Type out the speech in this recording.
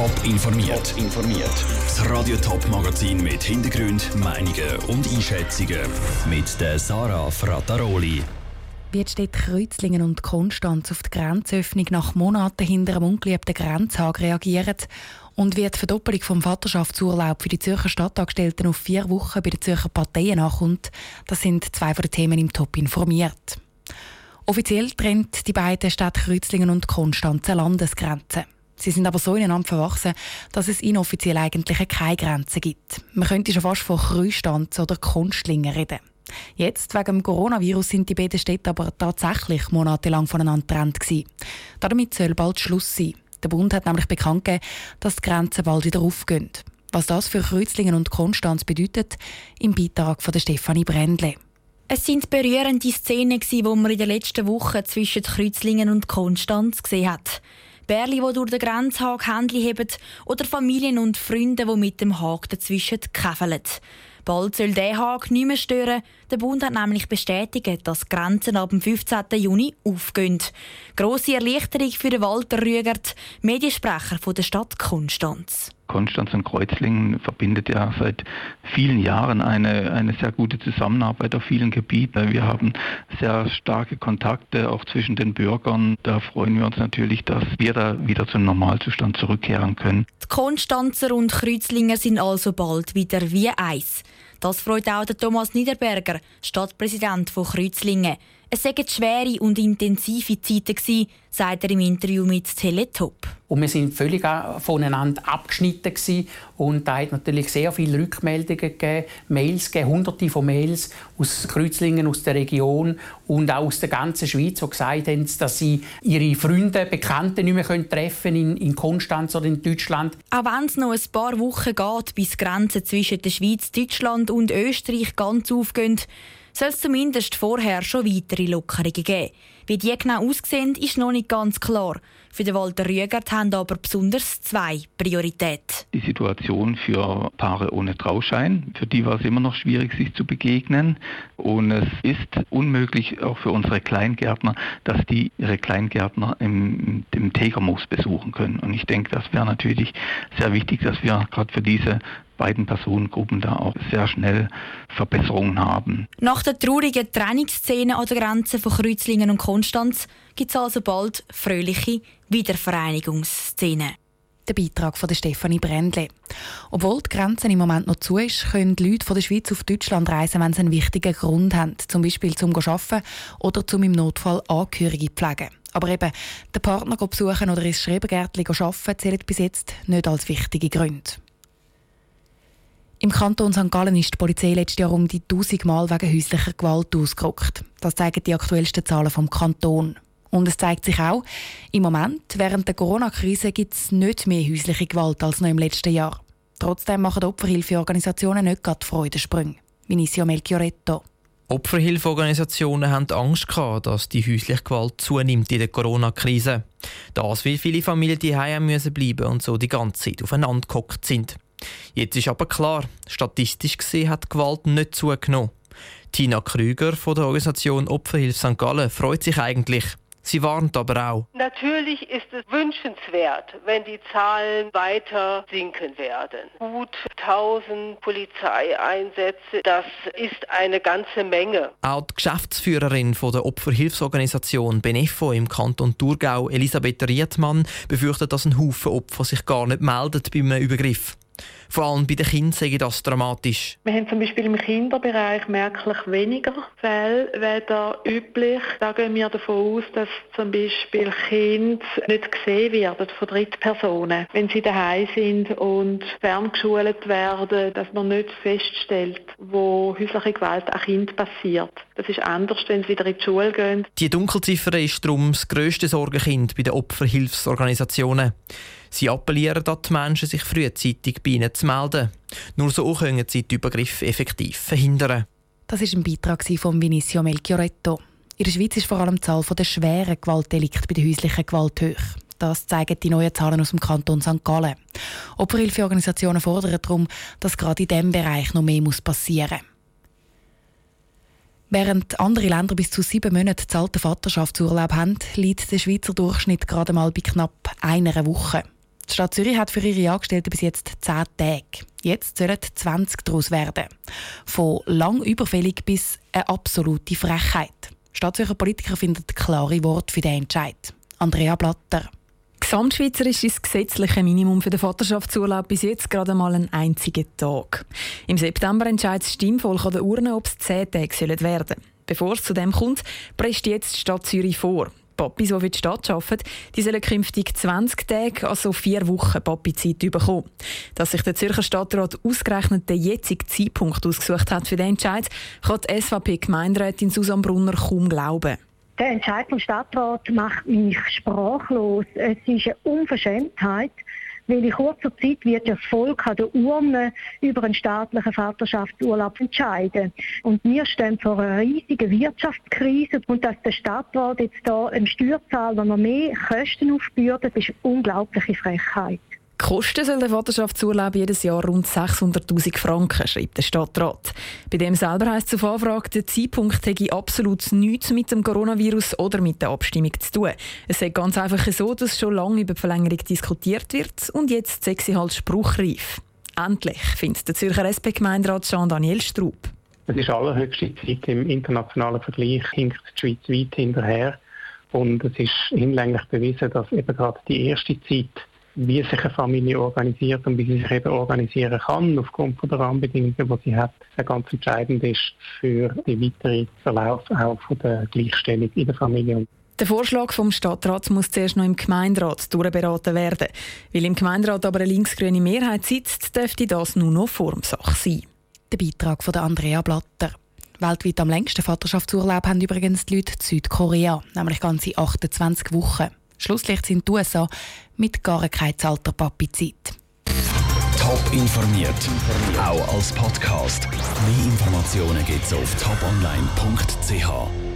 Top informiert. informiert. Das Radio Top Magazin mit Hintergrund, Meinungen und Einschätzungen mit der Sarah Frataroli. Wie jetzt steht Kreuzlingen und Konstanz auf die Grenzöffnung nach Monaten hinter einem ungeliebten Grenzhag reagieren und wie die Verdoppelung vom Vaterschaftsurlaub für die Zürcher Stadtangestellten auf vier Wochen bei den Zürcher Parteien nachkommt, das sind zwei von den Themen im Top informiert. Offiziell trennt die beiden Städte Kreuzlingen und Konstanz eine Landesgrenze. Sie sind aber so ineinander verwachsen, dass es inoffiziell eigentlich keine Grenze gibt. Man könnte schon fast von Kreustanz oder Konstlingen reden. Jetzt, wegen dem Coronavirus, sind die beiden Städte aber tatsächlich monatelang voneinander getrennt Damit soll bald Schluss sein. Der Bund hat nämlich bekannt gegeben, dass die Grenzen bald wieder aufgehen. Was das für Kreuzlingen und Konstanz bedeutet, im Beitrag von Stefanie Brändle. Es sind berührende Szenen, die man in den letzten Wochen zwischen Kreuzlingen und Konstanz gesehen hat. Bärli, die durch den Grenzhag Händchen heben oder Familien und Freunde, die mit dem Haag dazwischen käfeln. Bald soll der Haag nicht mehr stören. Der Bund hat nämlich bestätigt, dass die Grenzen ab dem 15. Juni aufgehen. Grosse Erleichterung für Walter Rügert, Mediensprecher der Stadt Konstanz. Konstanz und Kreuzlingen verbindet ja seit vielen Jahren eine, eine sehr gute Zusammenarbeit auf vielen Gebieten. Wir haben sehr starke Kontakte auch zwischen den Bürgern. Da freuen wir uns natürlich, dass wir da wieder zum Normalzustand zurückkehren können. Die Konstanzer und Kreuzlinger sind also bald wieder wie eins. Das freut auch Thomas Niederberger, Stadtpräsident von Kreuzlingen. Es seien schwere und intensive Zeiten gewesen, sagt er im Interview mit Teletop. Und wir sind völlig voneinander abgeschnitten gewesen. und da hat natürlich sehr viele Rückmeldungen gegeben, Mails gegeben, hunderte von Mails aus Kreuzlingen, aus der Region und auch aus der ganzen Schweiz, die gesagt haben, dass sie ihre Freunde, Bekannte nicht mehr treffen in, in Konstanz oder in Deutschland. Auch wenn es noch ein paar Wochen geht, bis die Grenzen zwischen der Schweiz, Deutschland und Österreich ganz aufgehen, soll es zumindest vorher schon weitere Lockerungen geben. Wie die genau aussehen, ist noch nicht ganz klar. Für den Walter Rüegert haben aber besonders zwei Prioritäten. Die Situation für Paare ohne Trauschein, für die war es immer noch schwierig, sich zu begegnen. Und es ist unmöglich, auch für unsere Kleingärtner, dass die ihre Kleingärtner im, im Tegermoos besuchen können. Und ich denke, das wäre natürlich sehr wichtig, dass wir gerade für diese beiden Personengruppen da auch sehr schnell Verbesserungen haben. Nach der traurigen Trennungsszene an der Grenze von Kreuzlingen und Konstanz gibt es also bald fröhliche Wiedervereinigungsszenen. Der Beitrag von Stefanie Brändle. Obwohl die Grenze im Moment noch zu ist, können die Leute von der Schweiz auf Deutschland reisen, wenn sie einen wichtigen Grund haben, zum Beispiel zum Arbeiten oder zum im Notfall Angehörige pflegen. Aber eben, den Partner besuchen oder ins Schrebergärtchen arbeiten zählen bis jetzt nicht als wichtige Gründe. Im Kanton St. Gallen ist die Polizei letztes Jahr um die 1000 Mal wegen häuslicher Gewalt ausgerückt. Das zeigen die aktuellsten Zahlen vom Kanton. Und es zeigt sich auch, im Moment, während der Corona-Krise, gibt es nicht mehr häusliche Gewalt als noch im letzten Jahr. Trotzdem machen Opferhilfeorganisationen nicht gerade Freudensprünge. Vinicio Melchioretto. Opferhilfeorganisationen haben Angst gehabt, dass die häusliche Gewalt zunimmt in der Corona-Krise. Das, weil viele Familien die bleiben müssen bleiben und so die ganze Zeit aufeinander gehockt sind. Jetzt ist aber klar, statistisch gesehen hat die Gewalt nicht zugenommen. Tina Krüger von der Organisation Opferhilfe St. Gallen freut sich eigentlich. Sie warnt aber auch. Natürlich ist es wünschenswert, wenn die Zahlen weiter sinken werden. Gut 1000 Polizeieinsätze, das ist eine ganze Menge. Auch die Geschäftsführerin von der Opferhilfsorganisation Benefo im Kanton Thurgau, Elisabeth Riedmann, befürchtet, dass ein Haufen Opfer sich gar nicht meldet bei einem Übergriff. Vor allem bei den Kindern sehe ich das dramatisch. Wir haben zum Beispiel im Kinderbereich merklich weniger Fälle weder üblich. Da gehen wir davon aus, dass zum Beispiel Kinder nicht gesehen werden von Drittpersonen. Wenn sie daheim sind und ferngeschult werden, dass man nicht feststellt, wo häusliche Gewalt an Kind passiert. Das ist anders, wenn sie wieder in die Schule gehen. Die Dunkelziffer ist darum das grösste Sorgenkind bei den Opferhilfsorganisationen. Sie appellieren an die Menschen, sich frühzeitig bei ihnen zu melden. Nur so können sie die Übergriffe effektiv verhindern. Das ist ein Beitrag von Vinicio Melchioretto. In der Schweiz ist vor allem die Zahl der schweren Gewaltdelikte bei der häuslichen Gewalt hoch. Das zeigen die neuen Zahlen aus dem Kanton St. Gallen. Opferhilfeorganisationen fordern darum, dass gerade in diesem Bereich noch mehr passieren muss. Während andere Länder bis zu sieben Monate zahlten Vaterschaftsurlaub haben, liegt der Schweizer Durchschnitt gerade mal bei knapp einer Woche. Die Stadt Zürich hat für ihre Angestellten bis jetzt 10 Tage. Jetzt sollen 20 daraus werden. Von lang überfällig bis eine absolute Frechheit. Stadtzürcher Politiker finden klare Worte für den Entscheid. Andrea Blatter. Gesamtschweizerisch ist das gesetzliche Minimum für den Vaterschaftsurlaub bis jetzt gerade mal ein einziger Tag. Im September entscheidet das Stimmvolk an der Urne, ob es 10 Tage werden sollen. Bevor es zu dem kommt, presst jetzt die Stadt Zürich vor. Papis, die für die Stadt arbeiten, die sollen künftig 20 Tage, also vier Wochen Papi-Zeit bekommen. Dass sich der Zürcher Stadtrat ausgerechnet den jetzigen Zeitpunkt ausgesucht hat für den Entscheid, kann die SVP-Gemeinderätin Susanne Brunner kaum glauben. Der Entscheid vom Stadtrat macht mich sprachlos. Es ist eine Unverschämtheit, weil in kurzer Zeit wird das Volk an der Urne über einen staatlichen Vaterschaftsurlaub entscheiden. Und wir stehen vor einer riesigen Wirtschaftskrise und dass der Stadtrat jetzt da einen Steuerzahler noch mehr Kosten aufbürdet, ist eine unglaubliche Frechheit. Kosten soll der Vaterschaftsurlaub jedes Jahr rund 600'000 Franken, schreibt der Stadtrat. Bei dem selber heisst es auf Anfrage, der Zeitpunkt hätte absolut nichts mit dem Coronavirus oder mit der Abstimmung zu tun. Es ist ganz einfach so, dass schon lange über die Verlängerung diskutiert wird und jetzt sie halt spruchreif. Endlich, findet der Zürcher SP-Gemeinderat Jean-Daniel Straub. Es ist allerhöchste Zeit im internationalen Vergleich, hinkt die Schweiz weit hinterher. Und es ist hinlänglich bewiesen, dass eben gerade die erste Zeit wie sich eine Familie organisiert und wie sie sich eben organisieren kann, aufgrund von der Rahmenbedingungen, die sie hat, ganz entscheidend ist für den weiteren Verlauf auch von der Gleichstellung in der Familie. Der Vorschlag vom Stadtrat muss zuerst noch im Gemeinderat durchberaten werden. Weil im Gemeinderat aber eine linksgrüne Mehrheit sitzt, dürfte das nur noch Formsache sein. Der Beitrag von Andrea Blatter. Weltweit am längsten Vaterschaftsurlaub haben übrigens die Leute Südkorea, nämlich ganze 28 Wochen. Schlusslicht sind die USA mit gar kein zahlter Papi-Zeit. Top informiert, auch als Podcast. Mehr Informationen gibt es auf toponline.ch.